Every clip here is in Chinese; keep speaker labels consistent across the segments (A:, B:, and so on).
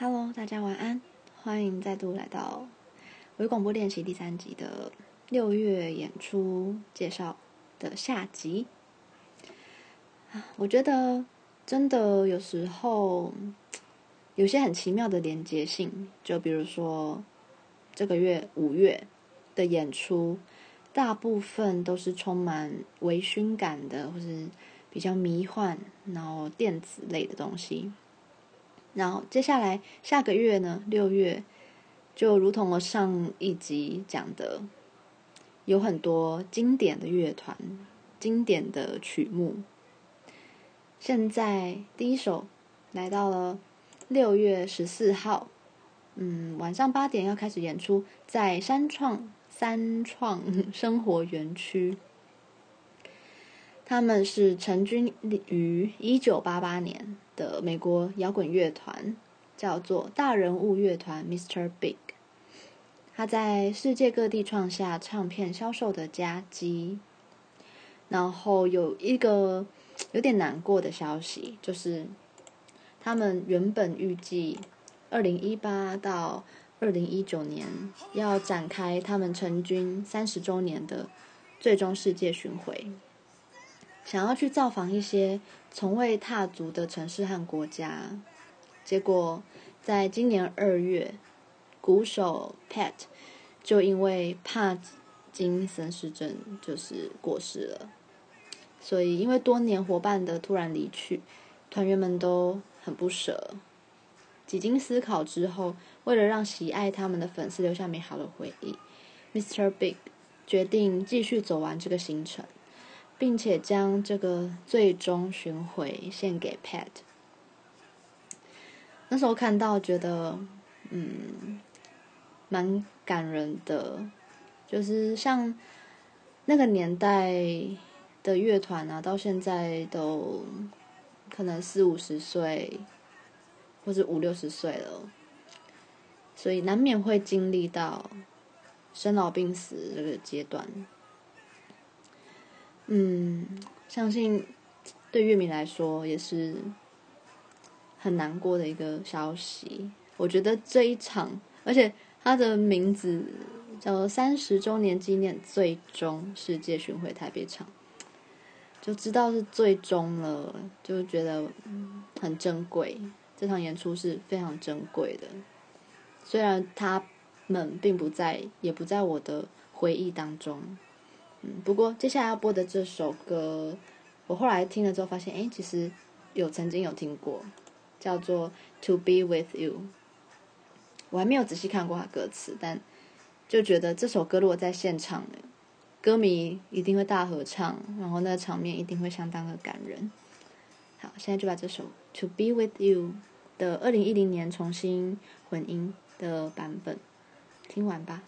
A: Hello，大家晚安，欢迎再度来到微广播练习第三集的六月演出介绍的下集。我觉得真的有时候有些很奇妙的连接性，就比如说这个月五月的演出，大部分都是充满微醺感的，或是比较迷幻，然后电子类的东西。然后接下来下个月呢，六月，就如同我上一集讲的，有很多经典的乐团、经典的曲目。现在第一首来到了六月十四号，嗯，晚上八点要开始演出，在三创三创生活园区。他们是成军于一九八八年的美国摇滚乐团，叫做大人物乐团 Mr. Big。他在世界各地创下唱片销售的佳绩。然后有一个 有点难过的消息，就是他们原本预计二零一八到二零一九年要展开他们成军三十周年的最终世界巡回。想要去造访一些从未踏足的城市和国家，结果在今年二月，鼓手 Pat 就因为帕金森氏症就是过世了。所以，因为多年伙伴的突然离去，团员们都很不舍。几经思考之后，为了让喜爱他们的粉丝留下美好的回忆，Mr. Big 决定继续走完这个行程。并且将这个最终巡回献给 Pat。那时候看到，觉得嗯，蛮感人的。就是像那个年代的乐团啊，到现在都可能四五十岁，或者五六十岁了，所以难免会经历到生老病死这个阶段。嗯，相信对乐迷来说也是很难过的一个消息。我觉得这一场，而且它的名字叫做三十周年纪念最终世界巡回台北场，就知道是最终了，就觉得很珍贵。这场演出是非常珍贵的，虽然他们并不在，也不在我的回忆当中。嗯，不过接下来要播的这首歌，我后来听了之后发现，哎，其实有曾经有听过，叫做《To Be With You》。我还没有仔细看过它歌词，但就觉得这首歌如果在现场，歌迷一定会大合唱，然后那个场面一定会相当的感人。好，现在就把这首《To Be With You》的二零一零年重新混音的版本听完吧。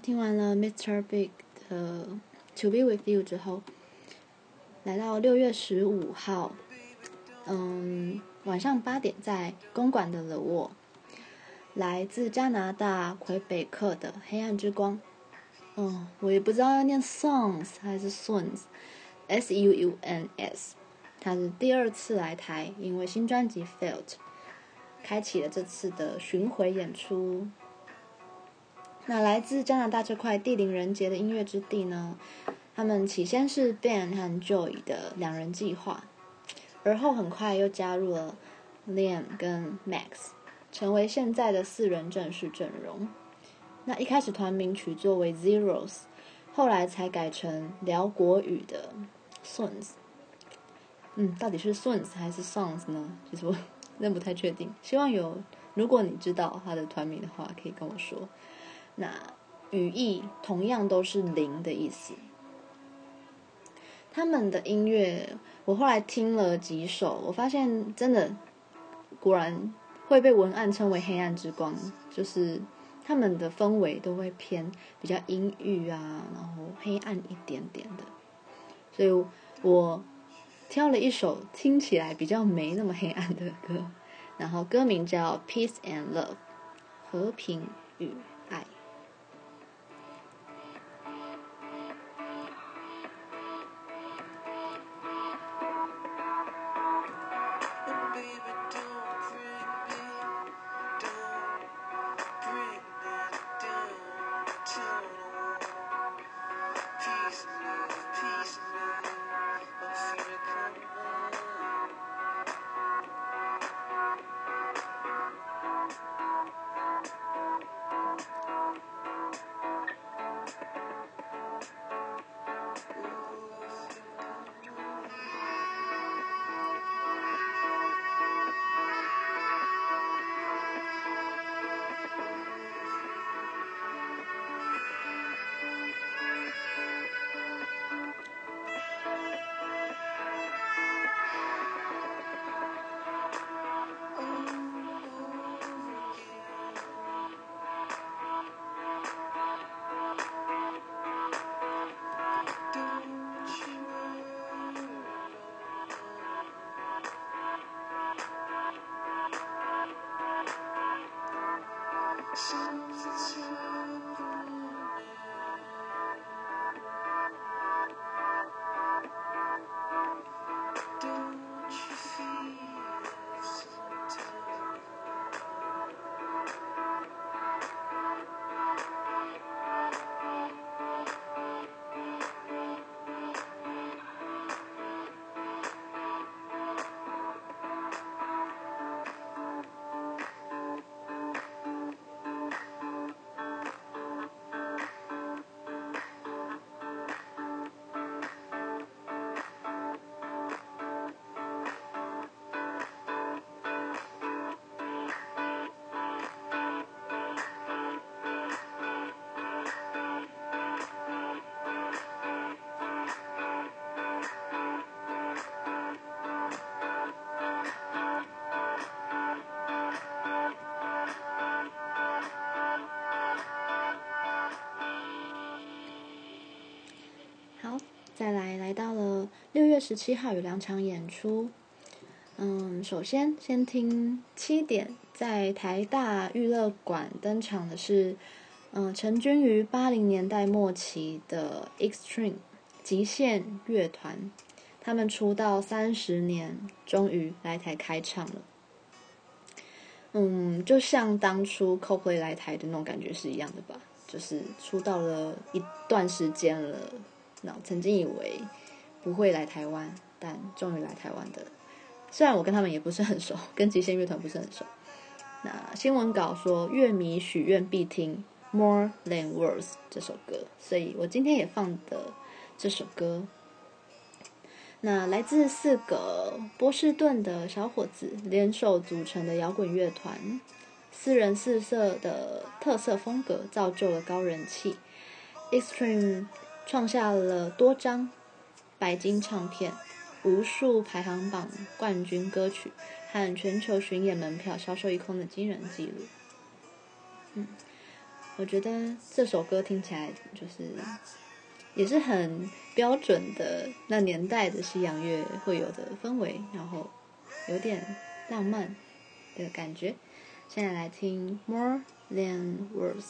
A: 听完了 Mr. Big 的 To Be With You 之后，来到六月十五号，嗯，晚上八点在公馆的 The 沃来自加拿大魁北克的黑暗之光，嗯，我也不知道要念 Songs 还是 Suns，S U U N S，他是第二次来台，因为新专辑 Failed，开启了这次的巡回演出。那来自加拿大这块地灵人杰的音乐之地呢，他们起先是 Ben 和 Joy 的两人计划，而后很快又加入了 Liam 跟 Max，成为现在的四人正式阵容。那一开始团名取作为 Zeros，后来才改成辽国语的 Sons。嗯，到底是 Sons 还是 Songs 呢？其实我 认不太确定。希望有，如果你知道他的团名的话，可以跟我说。那语义同样都是零的意思。他们的音乐，我后来听了几首，我发现真的果然会被文案称为黑暗之光，就是他们的氛围都会偏比较阴郁啊，然后黑暗一点点的。所以我挑了一首听起来比较没那么黑暗的歌，然后歌名叫《Peace and Love》，和平与再来，来到了六月十七号有两场演出。嗯，首先先听七点在台大娱乐馆登场的是，嗯，成军于八零年代末期的 Extreme 极限乐团，他们出道三十年，终于来台开唱了。嗯，就像当初 CoPlay 来台的那种感觉是一样的吧，就是出道了一段时间了。那曾经以为不会来台湾，但终于来台湾的。虽然我跟他们也不是很熟，跟极限乐团不是很熟。那新闻稿说，乐迷许愿必听《More Than Words》这首歌，所以我今天也放的这首歌。那来自四个波士顿的小伙子联手组成的摇滚乐团，四人四色的特色风格造就了高人气。Extreme。创下了多张白金唱片、无数排行榜冠军歌曲和全球巡演门票销售一空的惊人记录。嗯，我觉得这首歌听起来就是也是很标准的那年代的西洋乐会有的氛围，然后有点浪漫的感觉。现在来听《More Than Words》。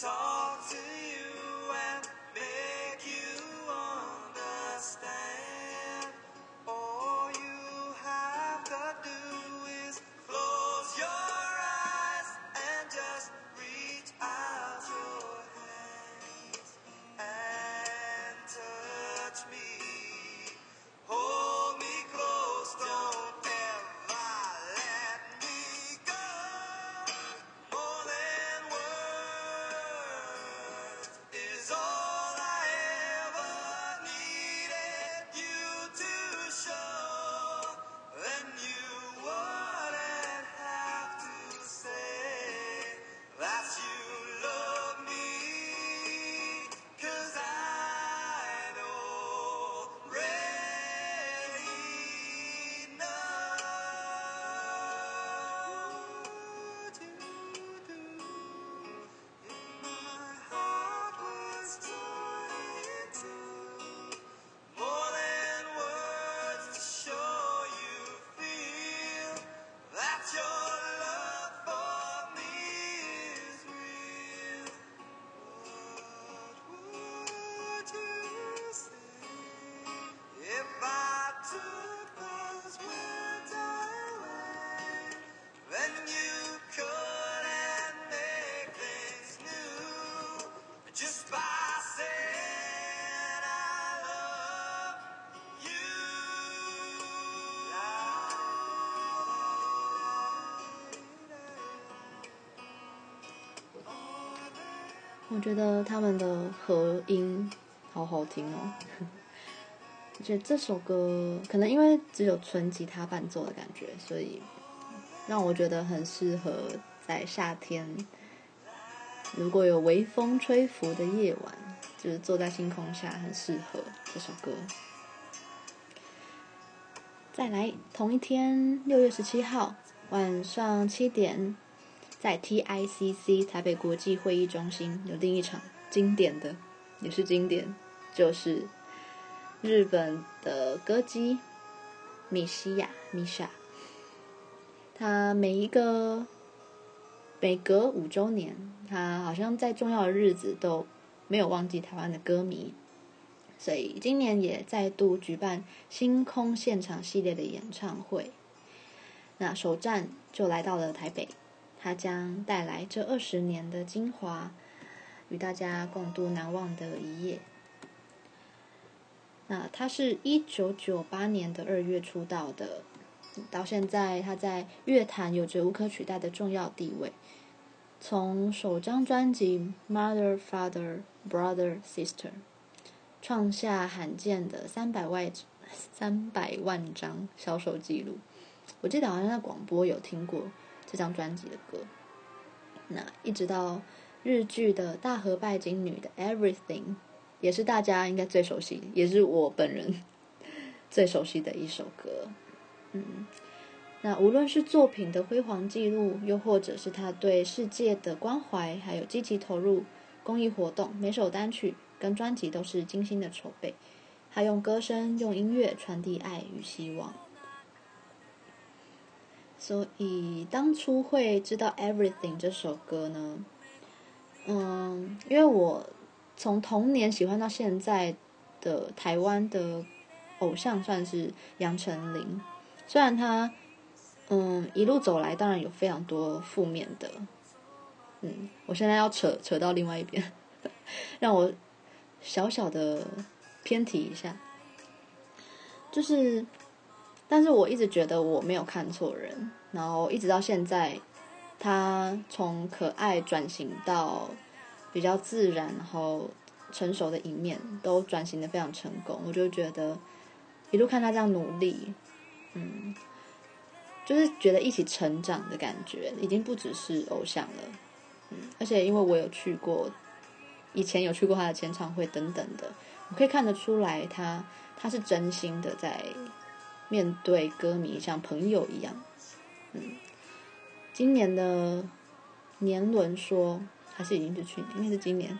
A: talk to you. 觉得他们的和音好好听哦。我 觉得这首歌可能因为只有纯吉他伴奏的感觉，所以让我觉得很适合在夏天，如果有微风吹拂的夜晚，就是坐在星空下，很适合这首歌。再来，同一天六月十七号晚上七点，在 TICC 台北国际会议中心有另一场经典的，也是经典，就是。日本的歌姬米西亚米莎，他每一个每隔五周年，他好像在重要的日子都没有忘记台湾的歌迷，所以今年也再度举办星空现场系列的演唱会。那首站就来到了台北，他将带来这二十年的精华，与大家共度难忘的一夜。那他是一九九八年的二月出道的，到现在他在乐坛有着无可取代的重要地位。从首张专辑《Mother, Father, Brother, Sister》创下罕见的三百万三百万张销售记录，我记得好像在广播有听过这张专辑的歌。那一直到日剧的大和拜金女的《Everything》。也是大家应该最熟悉，也是我本人 最熟悉的一首歌。嗯，那无论是作品的辉煌记录，又或者是他对世界的关怀，还有积极投入公益活动，每首单曲跟专辑都是精心的筹备。他用歌声、用音乐传递爱与希望。所以当初会知道《Everything》这首歌呢？嗯，因为我。从童年喜欢到现在的台湾的偶像算是杨丞琳，虽然他嗯一路走来当然有非常多负面的，嗯，我现在要扯扯到另外一边，让我小小的偏题一下，就是，但是我一直觉得我没有看错人，然后一直到现在，他从可爱转型到。比较自然，然后成熟的一面都转型的非常成功，我就觉得一路看他这样努力，嗯，就是觉得一起成长的感觉，已经不只是偶像了，嗯，而且因为我有去过，以前有去过他的签唱会等等的，我可以看得出来他他是真心的在面对歌迷，像朋友一样，嗯，今年的年轮说。还是已经是去年，应该是今年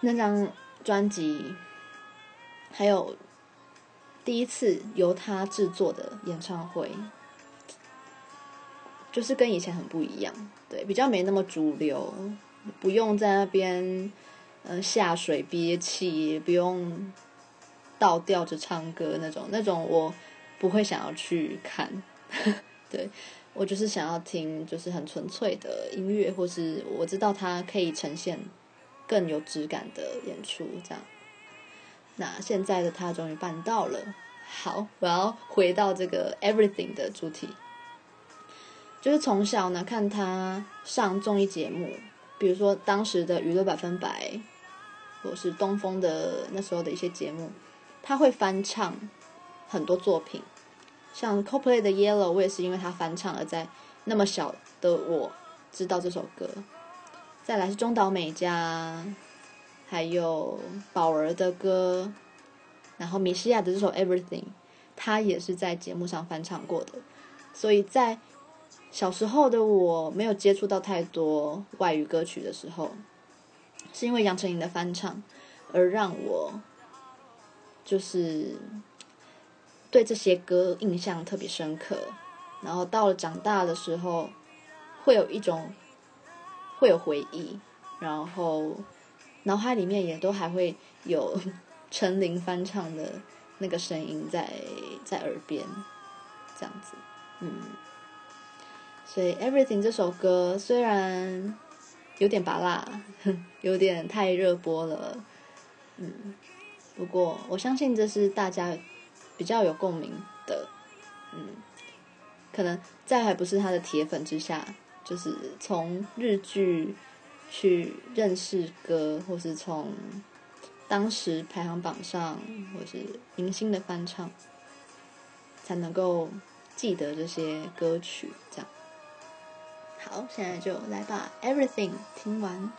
A: 那张专辑，还有第一次由他制作的演唱会，就是跟以前很不一样，对，比较没那么主流，不用在那边嗯、下水憋气，不用倒吊着唱歌那种，那种我不会想要去看，对。我就是想要听，就是很纯粹的音乐，或是我知道它可以呈现更有质感的演出，这样。那现在的他终于办到了。好，我要回到这个 Everything 的主题，就是从小呢看他上综艺节目，比如说当时的娱乐百分百，或是东风的那时候的一些节目，他会翻唱很多作品。像 CoPlay 的 Yellow，我也是因为他翻唱而在那么小的我知道这首歌。再来是中岛美嘉，还有宝儿的歌，然后米西亚的这首 Everything，他也是在节目上翻唱过的。所以在小时候的我没有接触到太多外语歌曲的时候，是因为杨丞琳的翻唱而让我就是。对这些歌印象特别深刻，然后到了长大的时候，会有一种会有回忆，然后脑海里面也都还会有 陈琳翻唱的那个声音在在耳边，这样子，嗯，所以《Everything》这首歌虽然有点拔辣，有点太热播了，嗯，不过我相信这是大家。比较有共鸣的，嗯，可能在还不是他的铁粉之下，就是从日剧去认识歌，或是从当时排行榜上，或是明星的翻唱，才能够记得这些歌曲。这样，好，现在就来把 Everything 听完。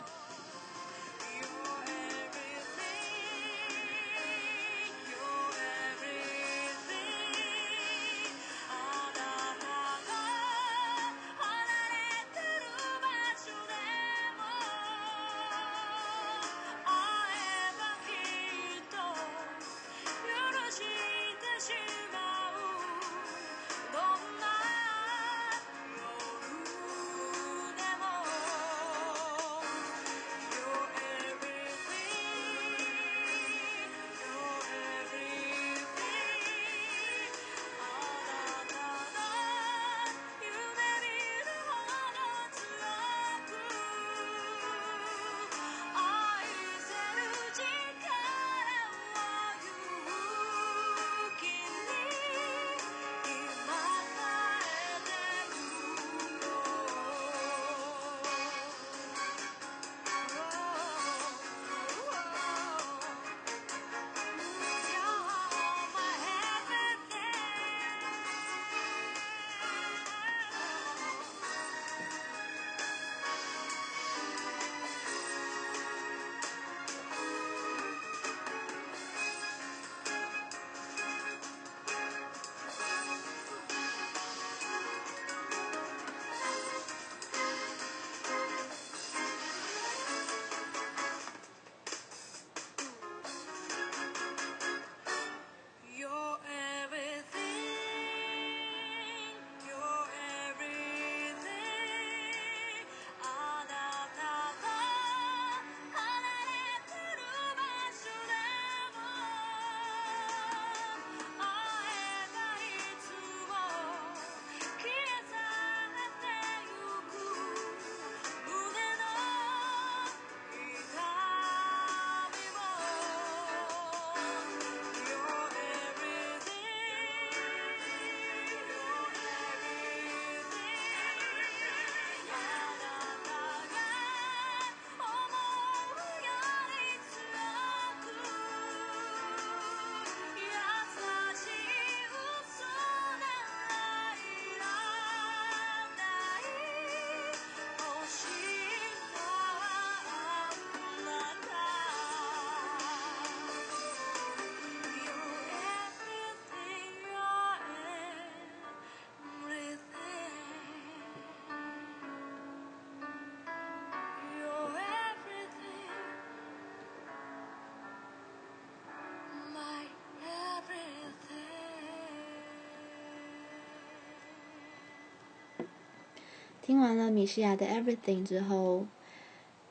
A: 听完了米西亚的 Everything 之后，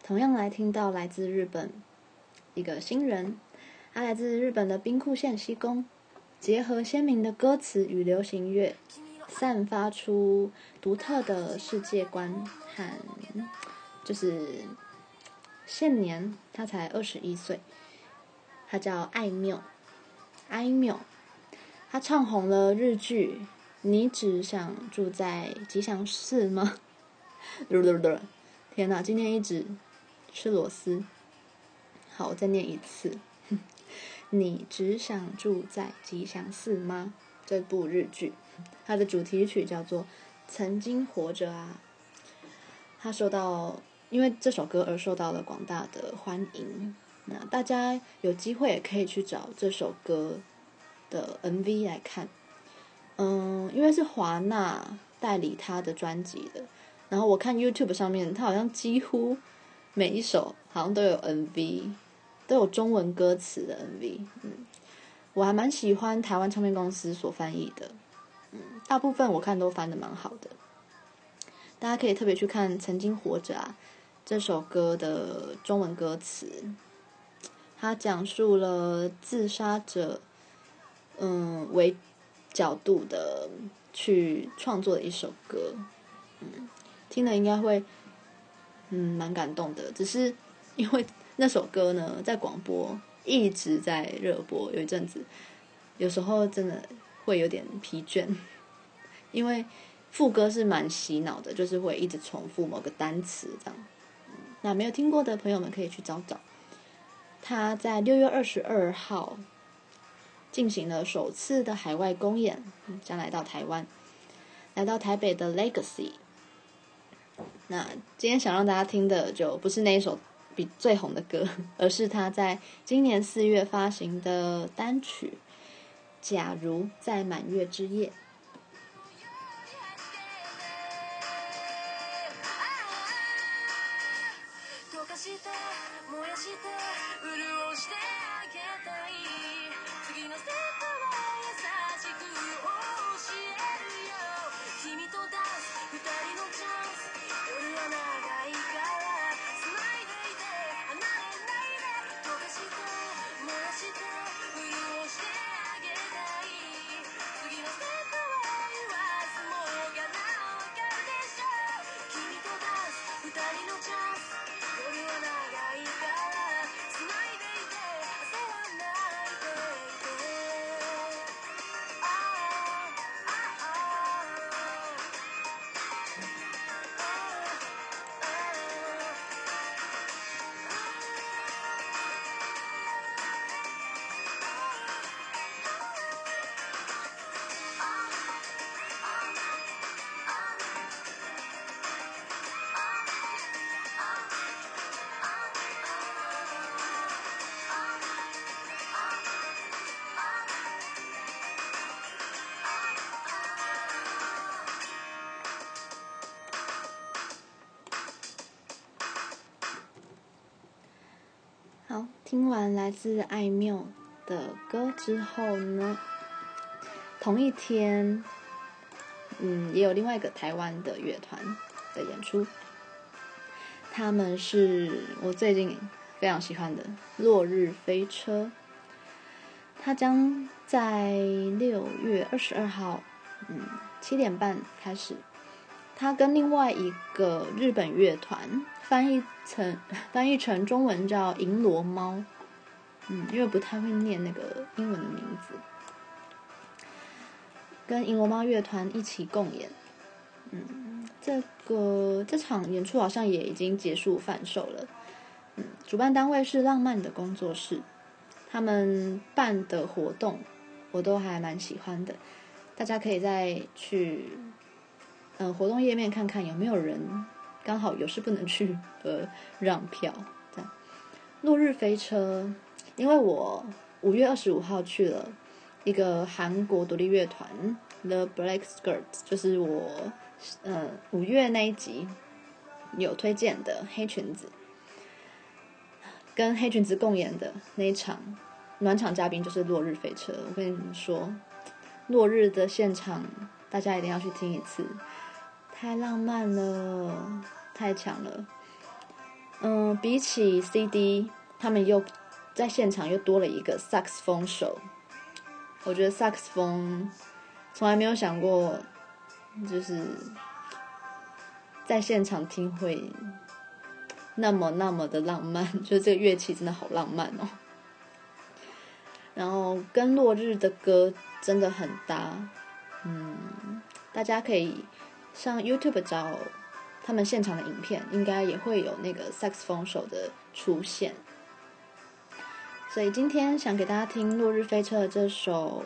A: 同样来听到来自日本一个新人，他来自日本的兵库县西宫，结合鲜明的歌词与流行乐，散发出独特的世界观和，就是现年他才二十一岁，他叫艾缪，艾缪，他唱红了日剧。你只想住在吉祥寺吗？天哪，今天一直吃螺丝。好，我再念一次。你只想住在吉祥寺吗？这部日剧，它的主题曲叫做《曾经活着啊》。它受到因为这首歌而受到了广大的欢迎。那大家有机会也可以去找这首歌的 MV 来看。嗯，因为是华纳代理他的专辑的，然后我看 YouTube 上面，他好像几乎每一首好像都有 MV，都有中文歌词的 MV。嗯，我还蛮喜欢台湾唱片公司所翻译的，嗯，大部分我看都翻得蛮好的。大家可以特别去看《曾经活着啊》这首歌的中文歌词，它讲述了自杀者，嗯，为。角度的去创作的一首歌，嗯，听了应该会，嗯，蛮感动的。只是因为那首歌呢，在广播一直在热播，有一阵子，有时候真的会有点疲倦，因为副歌是蛮洗脑的，就是会一直重复某个单词这样，那没有听过的朋友们可以去找找。他在六月二十二号进行了首次的海外公演，将来到台湾，来到台北的 Legacy。那今天想让大家听的就不是那一首比最红的歌，而是他在今年四月发行的单曲《假如在满月之夜》。听完来自爱缪的歌之后呢，同一天，嗯，也有另外一个台湾的乐团的演出，他们是我最近非常喜欢的落日飞车，他将在六月二十二号，嗯，七点半开始。他跟另外一个日本乐团翻译成翻译成中文叫银罗猫，嗯，因为不太会念那个英文的名字，跟银罗猫乐团一起共演，嗯，这个这场演出好像也已经结束贩售了，嗯，主办单位是浪漫的工作室，他们办的活动我都还蛮喜欢的，大家可以再去。活动页面看看有没有人刚好有事不能去，呃，让票这样。落日飞车，因为我五月二十五号去了一个韩国独立乐团 The Black Skirt，就是我嗯五月那一集有推荐的黑裙子，跟黑裙子共演的那一场暖场嘉宾就是落日飞车。我跟你们说，落日的现场大家一定要去听一次。太浪漫了，太强了。嗯，比起 CD，他们又在现场又多了一个萨克斯风手。我觉得萨克斯风从来没有想过，就是在现场听会那么那么的浪漫。就是这个乐器真的好浪漫哦。然后跟落日的歌真的很搭。嗯，大家可以。上 YouTube 找他们现场的影片，应该也会有那个萨克斯风手的出现。所以今天想给大家听《落日飞车》的这首，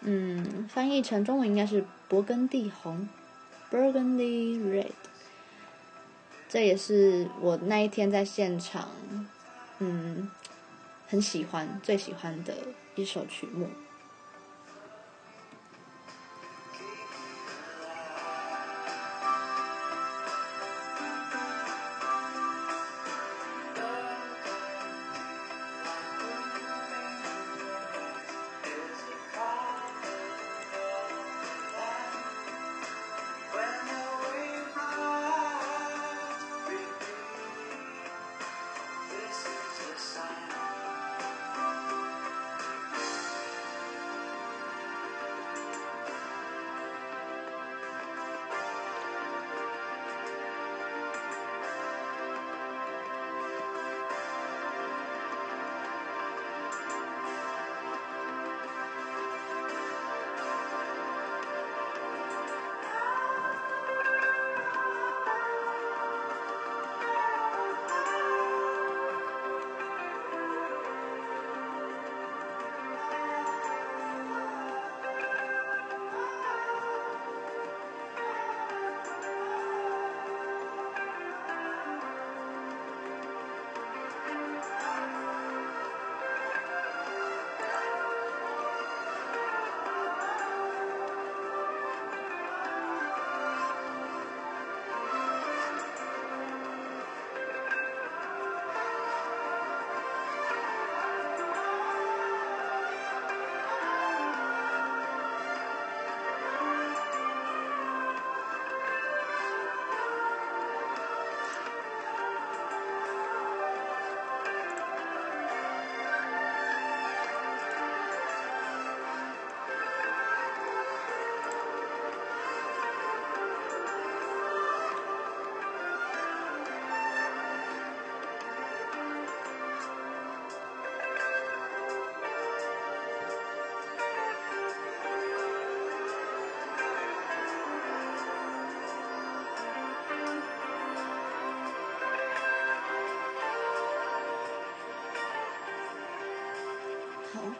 A: 嗯，翻译成中文应该是《勃艮第红》（Burgundy Red）。这也是我那一天在现场，嗯，很喜欢、最喜欢的一首曲目。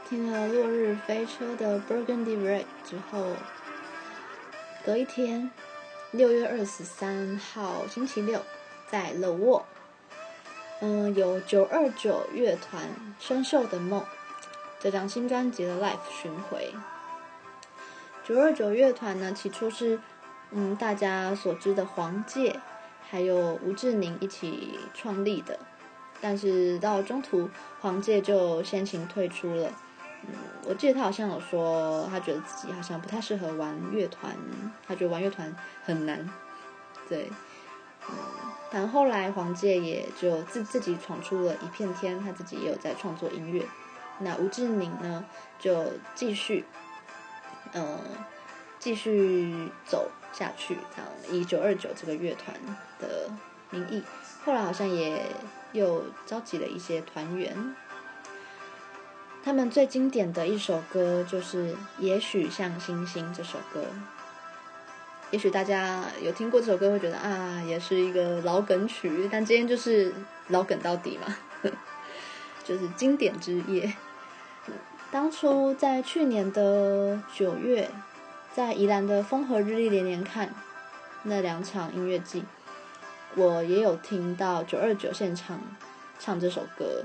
A: 听了《落日飞车》的《Burgundy Red》之后，隔一天，六月二十三号星期六，在乐沃，嗯，有九二九乐团《生锈的梦》这张新专辑的 Live 巡回。九二九乐团呢，起初是嗯大家所知的黄玠，还有吴志宁一起创立的，但是到中途，黄玠就先行退出了。我记得他好像有说，他觉得自己好像不太适合玩乐团，他觉得玩乐团很难。对，嗯，但后来黄玠也就自自己闯出了一片天，他自己也有在创作音乐。那吴志宁呢，就继续，嗯，继续走下去，这样以九二九这个乐团的名义，后来好像也又召集了一些团员。他们最经典的一首歌就是《也许像星星》这首歌。也许大家有听过这首歌，会觉得啊，也是一个老梗曲。但今天就是老梗到底嘛，就是经典之夜。当初在去年的九月，在宜兰的风和日丽连连看那两场音乐季，我也有听到九二九现场唱这首歌。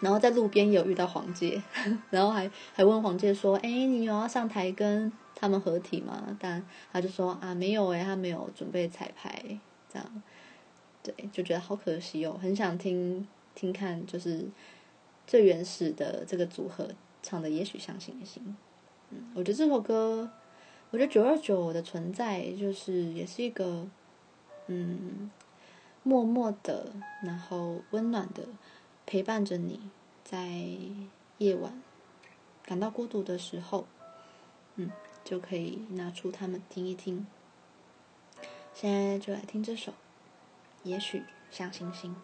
A: 然后在路边有遇到黄玠，然后还还问黄玠说：“哎，你有要上台跟他们合体吗？”但他就说：“啊，没有哎，他没有准备彩排。”这样，对，就觉得好可惜哦，很想听听看，就是最原始的这个组合唱的《也许像星星》。嗯，我觉得这首歌，我觉得九二九的存在就是也是一个，嗯，默默的，然后温暖的。陪伴着你，在夜晚感到孤独的时候，嗯，就可以拿出它们听一听。现在就来听这首，也许像星星。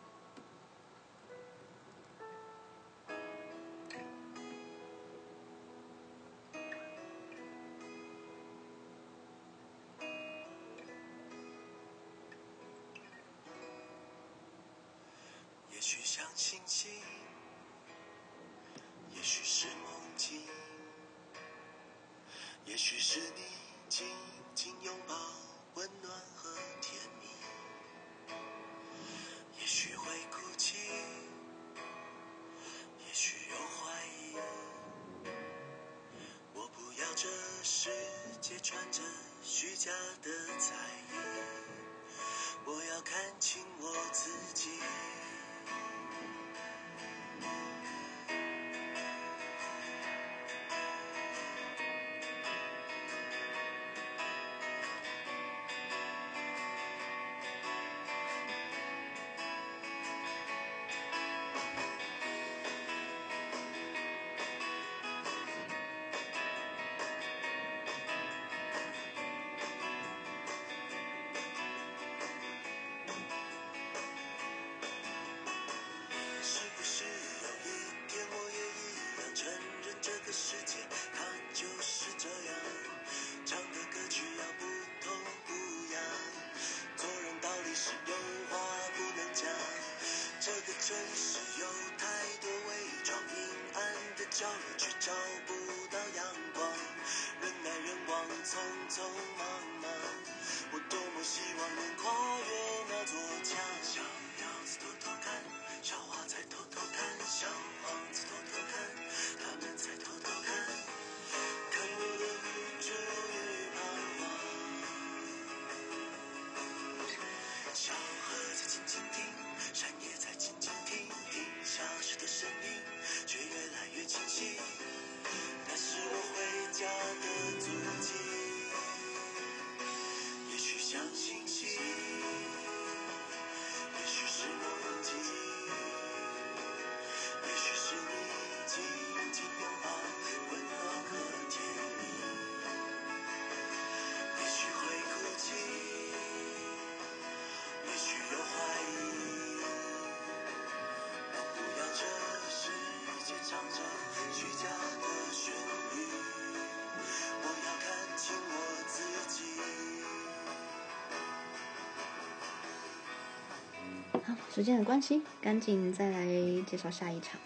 A: 好时间的关系，赶紧再来介绍下一场。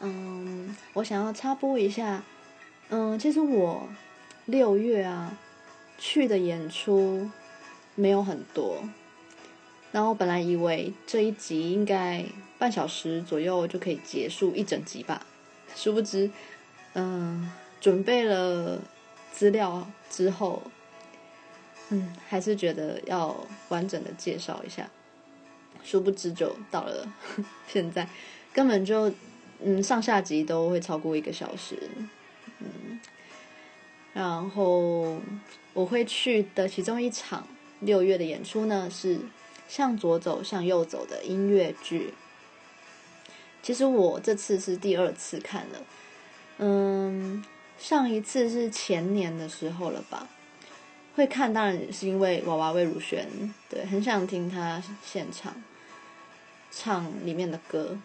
A: 嗯，我想要插播一下，嗯，其实我六月啊去的演出没有很多，然后本来以为这一集应该半小时左右就可以结束一整集吧，殊不知，嗯，准备了资料之后，嗯，还是觉得要完整的介绍一下，殊不知就到了 现在，根本就。嗯，上下集都会超过一个小时，嗯，然后我会去的其中一场六月的演出呢，是《向左走，向右走》的音乐剧。其实我这次是第二次看了，嗯，上一次是前年的时候了吧？会看当然是因为娃娃魏如萱，对，很想听她现场唱里面的歌。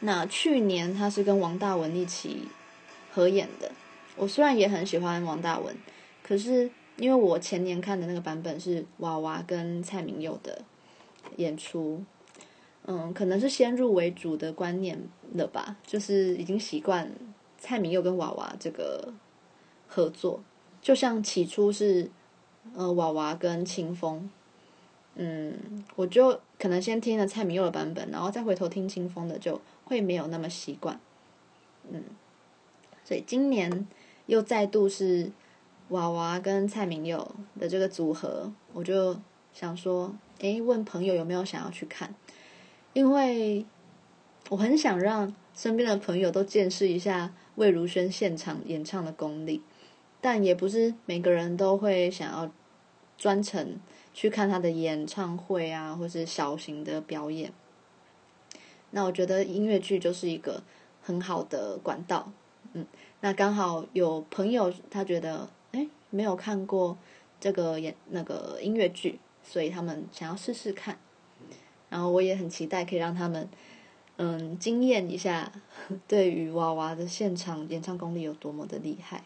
A: 那去年她是跟王大文一起合演的。我虽然也很喜欢王大文，可是因为我前年看的那个版本是娃娃跟蔡明佑的演出，嗯，可能是先入为主的观念了吧，就是已经习惯蔡明佑跟娃娃这个合作，就像起初是呃娃娃跟清风，嗯，我就可能先听了蔡明佑的版本，然后再回头听清风的就。会没有那么习惯，嗯，所以今年又再度是娃娃跟蔡明佑的这个组合，我就想说，诶，问朋友有没有想要去看，因为我很想让身边的朋友都见识一下魏如萱现场演唱的功力，但也不是每个人都会想要专程去看他的演唱会啊，或是小型的表演。那我觉得音乐剧就是一个很好的管道，嗯，那刚好有朋友他觉得诶没有看过这个演那个音乐剧，所以他们想要试试看，然后我也很期待可以让他们嗯惊艳一下，对于娃娃的现场演唱功力有多么的厉害，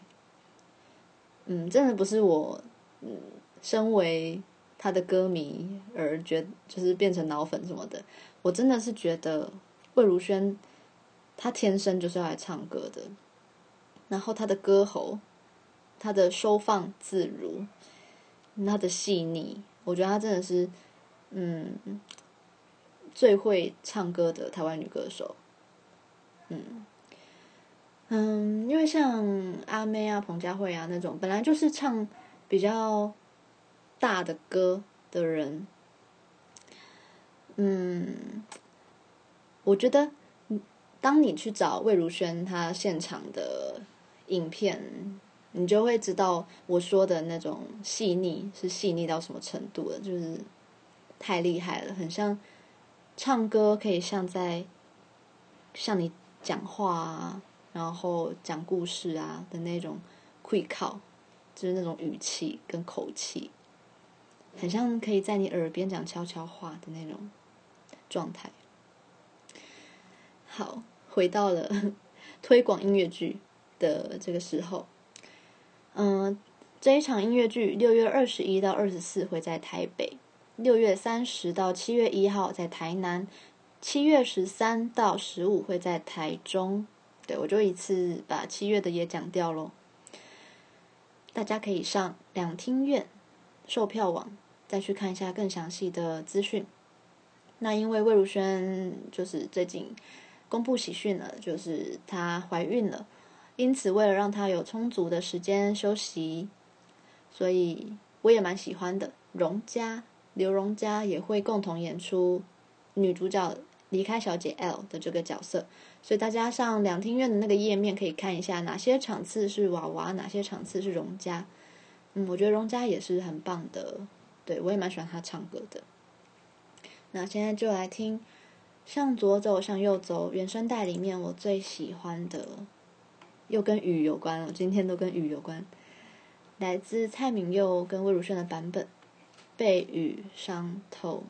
A: 嗯，真的不是我嗯身为他的歌迷而觉就是变成脑粉什么的。我真的是觉得魏如萱，她天生就是要来唱歌的。然后她的歌喉，她的收放自如，她的细腻，我觉得她真的是，嗯，最会唱歌的台湾女歌手。嗯嗯，因为像阿妹啊、彭佳慧啊那种，本来就是唱比较大的歌的人。嗯，我觉得，当你去找魏如萱她现场的影片，你就会知道我说的那种细腻是细腻到什么程度了，就是太厉害了，很像唱歌可以像在向你讲话啊，然后讲故事啊的那种会靠，就是那种语气跟口气，很像可以在你耳边讲悄悄话的那种。状态好，回到了 推广音乐剧的这个时候。嗯，这一场音乐剧六月二十一到二十四会在台北，六月三十到七月一号在台南，七月十三到十五会在台中。对，我就一次把七月的也讲掉喽。大家可以上两厅院售票网再去看一下更详细的资讯。那因为魏如萱就是最近公布喜讯了，就是她怀孕了，因此为了让她有充足的时间休息，所以我也蛮喜欢的。容嘉、刘容嘉也会共同演出女主角离开小姐 L 的这个角色，所以大家上两厅院的那个页面可以看一下哪些场次是娃娃，哪些场次是容嘉。嗯，我觉得容嘉也是很棒的，对，我也蛮喜欢他唱歌的。那现在就来听《向左走，向右走》原声带里面我最喜欢的，又跟雨有关了。今天都跟雨有关，来自蔡明佑跟魏如萱的版本，《被雨伤透》。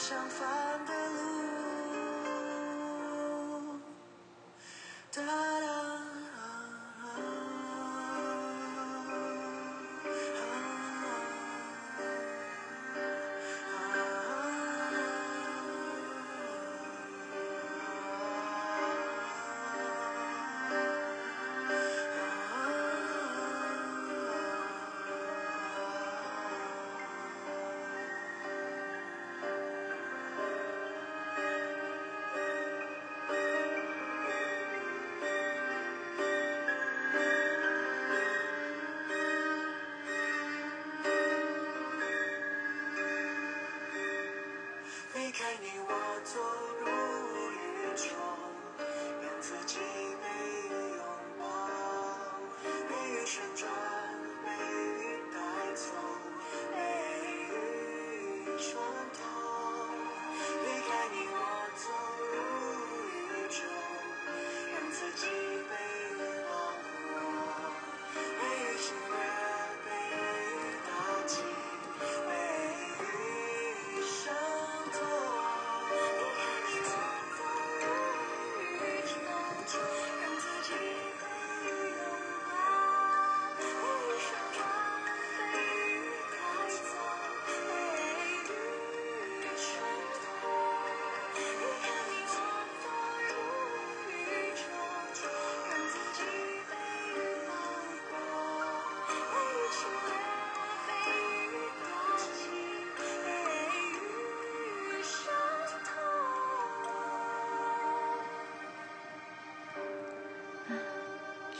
B: 想法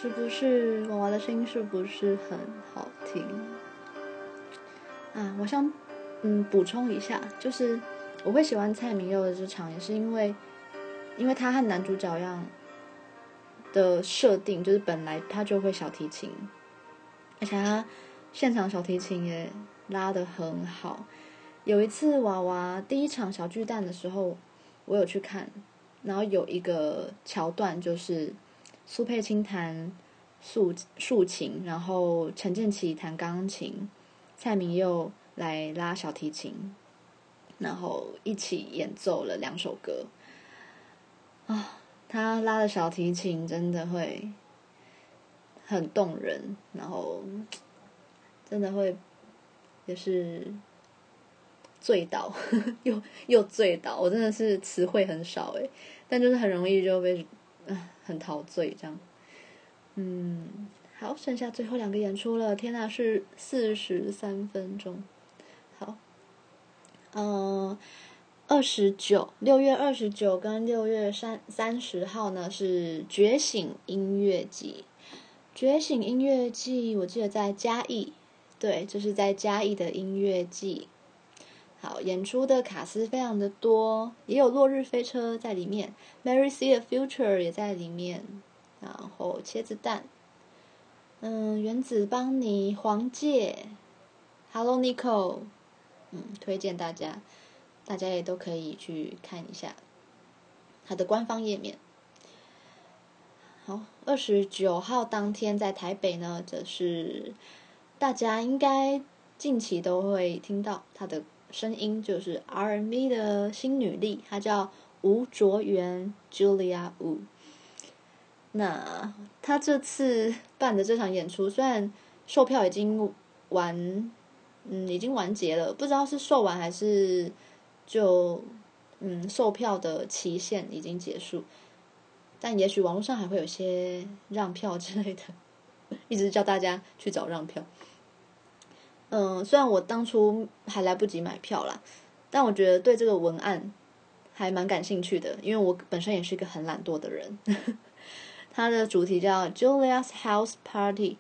A: 是不是娃娃的声音是不是很好听啊？我想嗯补充一下，就是我会喜欢蔡明佑的这场，也是因为因为他和男主角一样的设定，就是本来他就会小提琴，而且他现场小提琴也拉得很好。有一次娃娃第一场小巨蛋的时候，我有去看，然后有一个桥段就是。苏佩青弹竖竖琴，然后陈建奇弹钢琴，蔡明佑来拉小提琴，然后一起演奏了两首歌。啊、他拉的小提琴真的会很动人，然后 真的会也是醉倒，又又醉倒。我真的是词汇很少诶，但就是很容易就被。很陶醉，这样，嗯，好，剩下最后两个演出了。天呐，是四十三分钟，好，嗯，二十九，六月二十九跟六月三三十号呢是觉醒音乐季。觉醒音乐季，我记得在嘉义，对，就是在嘉义的音乐季。好，演出的卡司非常的多，也有落日飞车在里面，Mary See the Future 也在里面，然后茄子蛋，嗯，原子邦尼、黄玠，Hello Nico，嗯，推荐大家，大家也都可以去看一下他的官方页面。好，二十九号当天在台北呢，则是大家应该近期都会听到他的。声音就是 R&B 的新女力，她叫吴卓源 Julia Wu。那她这次办的这场演出，虽然售票已经完，嗯，已经完结了，不知道是售完还是就嗯售票的期限已经结束，但也许网络上还会有些让票之类的，一直叫大家去找让票。嗯，虽然我当初还来不及买票啦，但我觉得对这个文案还蛮感兴趣的，因为我本身也是一个很懒惰的人。它的主题叫 Julia's House Party，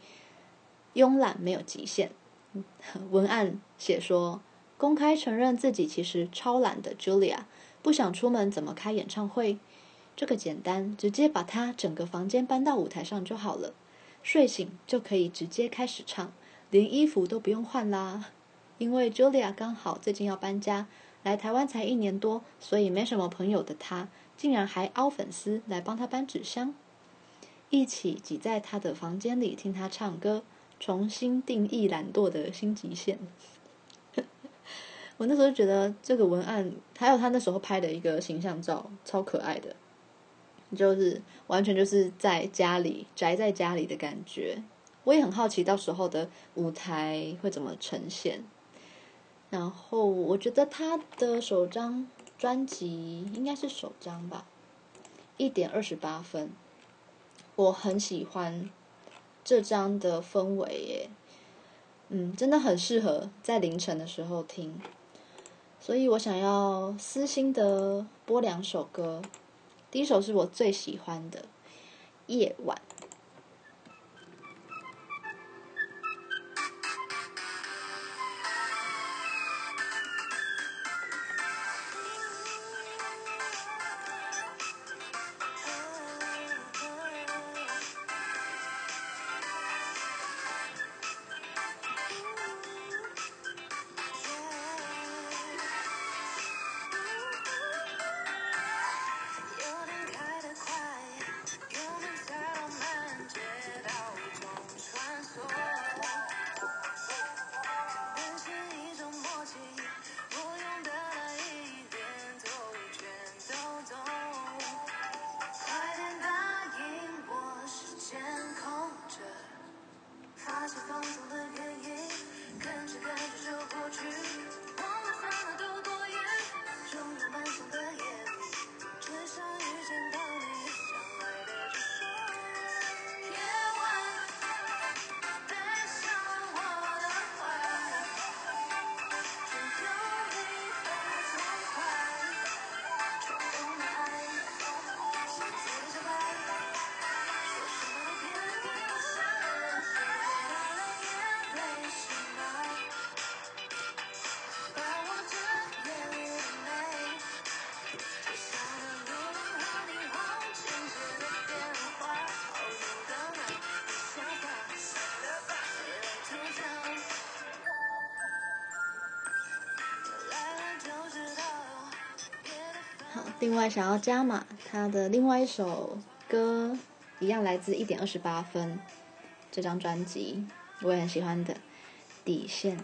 A: 慵懒没有极限。文案写说，公开承认自己其实超懒的 Julia，不想出门怎么开演唱会？这个简单，直接把她整个房间搬到舞台上就好了，睡醒就可以直接开始唱。连衣服都不用换啦，因为 Julia 刚好最近要搬家，来台湾才一年多，所以没什么朋友的她，竟然还凹粉丝来帮她搬纸箱，一起挤在她的房间里听她唱歌，重新定义懒惰的新极限。
B: 我那时候就觉得这个文案，还有他那时候拍的一个形象照，超可爱的，就是完全就是在家里宅在家里的感觉。我也很好奇到时候的舞台会怎么呈现。然后我觉得他的首张专辑应该是首张吧，一点二十八分，我很喜欢这张的氛围耶，嗯，真的很适合在凌晨的时候听。所以我想要私心的播两首歌，第一首是我最喜欢的《夜晚》。另外，想要加码他的另外一首歌，一样来自一点二十八分这张专辑，我也很喜欢的《底线》。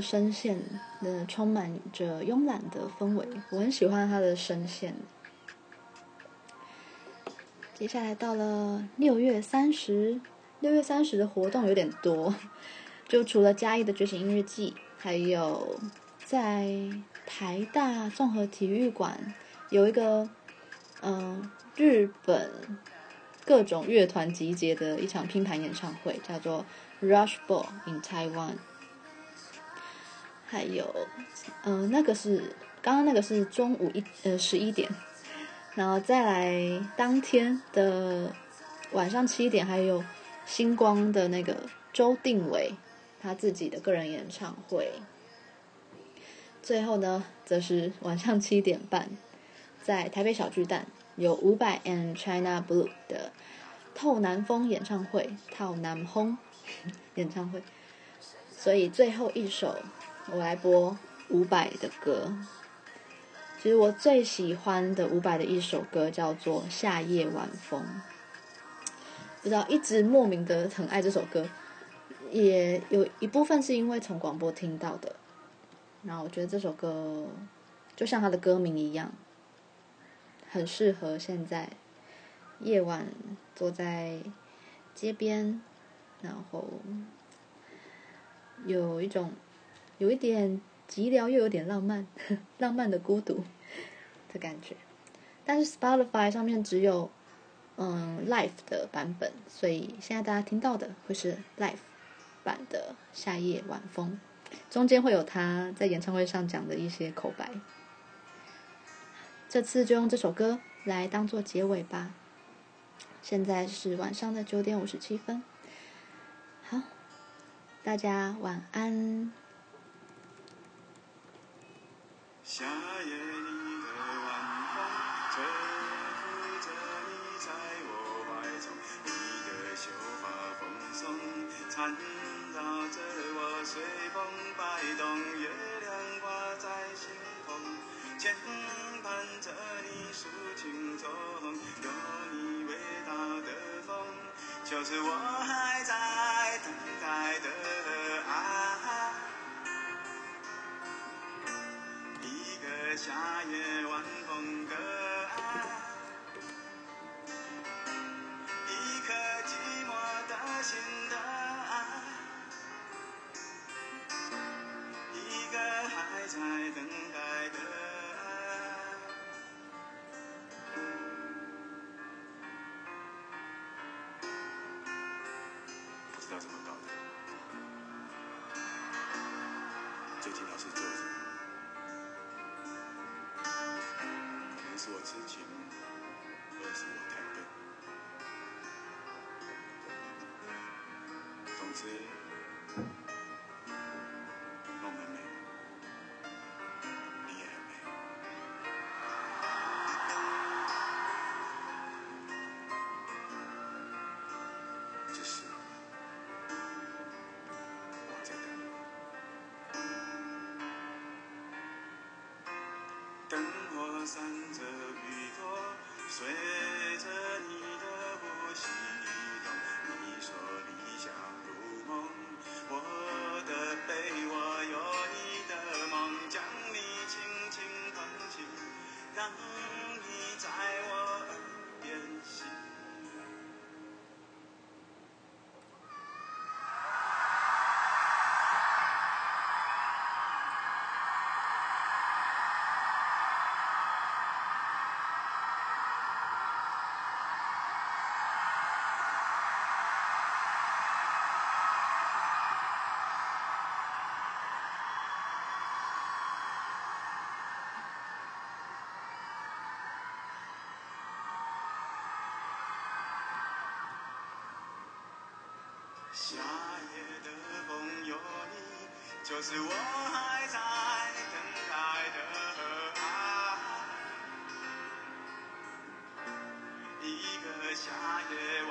B: 声线呢，充满着慵懒的氛围，我很喜欢他的声线。接下来到了六月三十，六月三十的活动有点多，就除了嘉义的觉醒音乐季，还有在台大综合体育馆有一个嗯、呃、日本各种乐团集结的一场拼盘演唱会，叫做 Rush Ball in Taiwan。还有，嗯、呃，那个是刚刚那个是中午一呃十一点，然后再来当天的晚上七点，还有星光的那个周定伟他自己的个人演唱会。最后呢，则是晚上七点半，在台北小巨蛋有五百 and China Blue 的透南风演唱会，透南风。
A: 演唱会，所以最后一首我来播伍佰的歌。其实我最喜欢的伍佰的一首歌叫做《夏夜晚风》，不知道一直莫名的很爱这首歌，也有一部分是因为从广播听到的。然后我觉得这首歌就像他的歌名一样，很适合现在夜晚坐在街边，然后有一种有一点。寂寥又有点浪漫，浪漫的孤独的感觉。但是 Spotify 上面只有嗯 Live 的版本，所以现在大家听到的会是 Live 版的《夏夜晚风》，中间会有他在演唱会上讲的一些口白。这次就用这首歌来当做结尾吧。现在是晚上的九点五十七分，好，大家晚安。
C: 夏夜里的晚风，吹拂着你在我怀中，你的秀发蓬松，缠绕着我随风摆动，月亮挂在星空，牵绊着你抒情中，有你味道的风，就是我还在夏夜晚风的爱，一颗寂寞的心的爱，一个还在等待的爱。不知道怎么搞的，最近老是做什么是我痴情，还是我太笨。总之，你，灯火散着。随着你的呼吸夏夜的风有你就是我还在等待的爱。一个夏夜晚